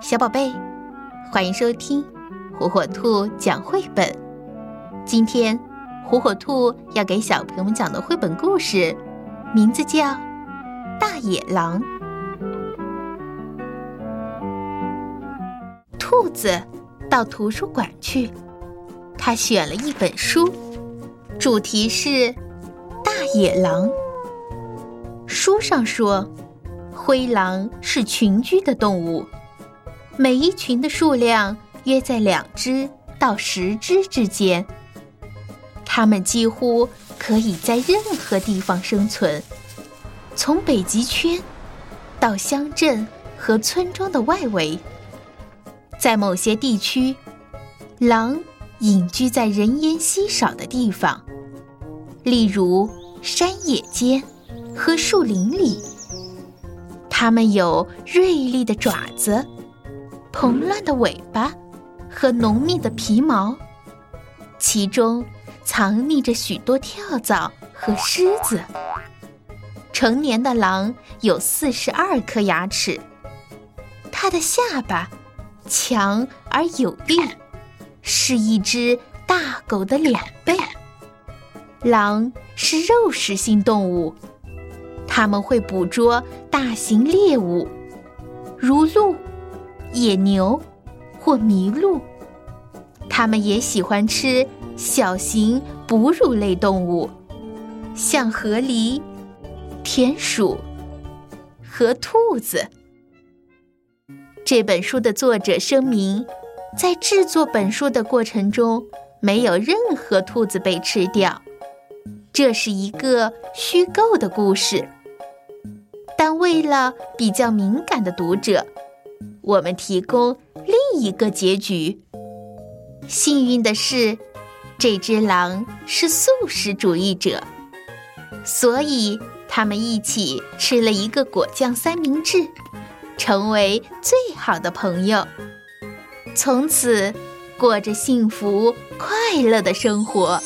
小宝贝，欢迎收听火火兔讲绘本。今天，火火兔要给小朋友们讲的绘本故事，名字叫《大野狼》。兔子到图书馆去，他选了一本书，主题是大野狼。书上说，灰狼是群居的动物。每一群的数量约在两只到十只之间，它们几乎可以在任何地方生存，从北极圈到乡镇和村庄的外围。在某些地区，狼隐居在人烟稀少的地方，例如山野间和树林里。它们有锐利的爪子。蓬乱的尾巴和浓密的皮毛，其中藏匿着许多跳蚤和虱子。成年的狼有四十二颗牙齿，它的下巴强而有力，是一只大狗的两倍。狼是肉食性动物，它们会捕捉大型猎物，如鹿。野牛或麋鹿，它们也喜欢吃小型哺乳类动物，像河狸、田鼠和兔子。这本书的作者声明，在制作本书的过程中，没有任何兔子被吃掉，这是一个虚构的故事。但为了比较敏感的读者。我们提供另一个结局。幸运的是，这只狼是素食主义者，所以他们一起吃了一个果酱三明治，成为最好的朋友，从此过着幸福快乐的生活。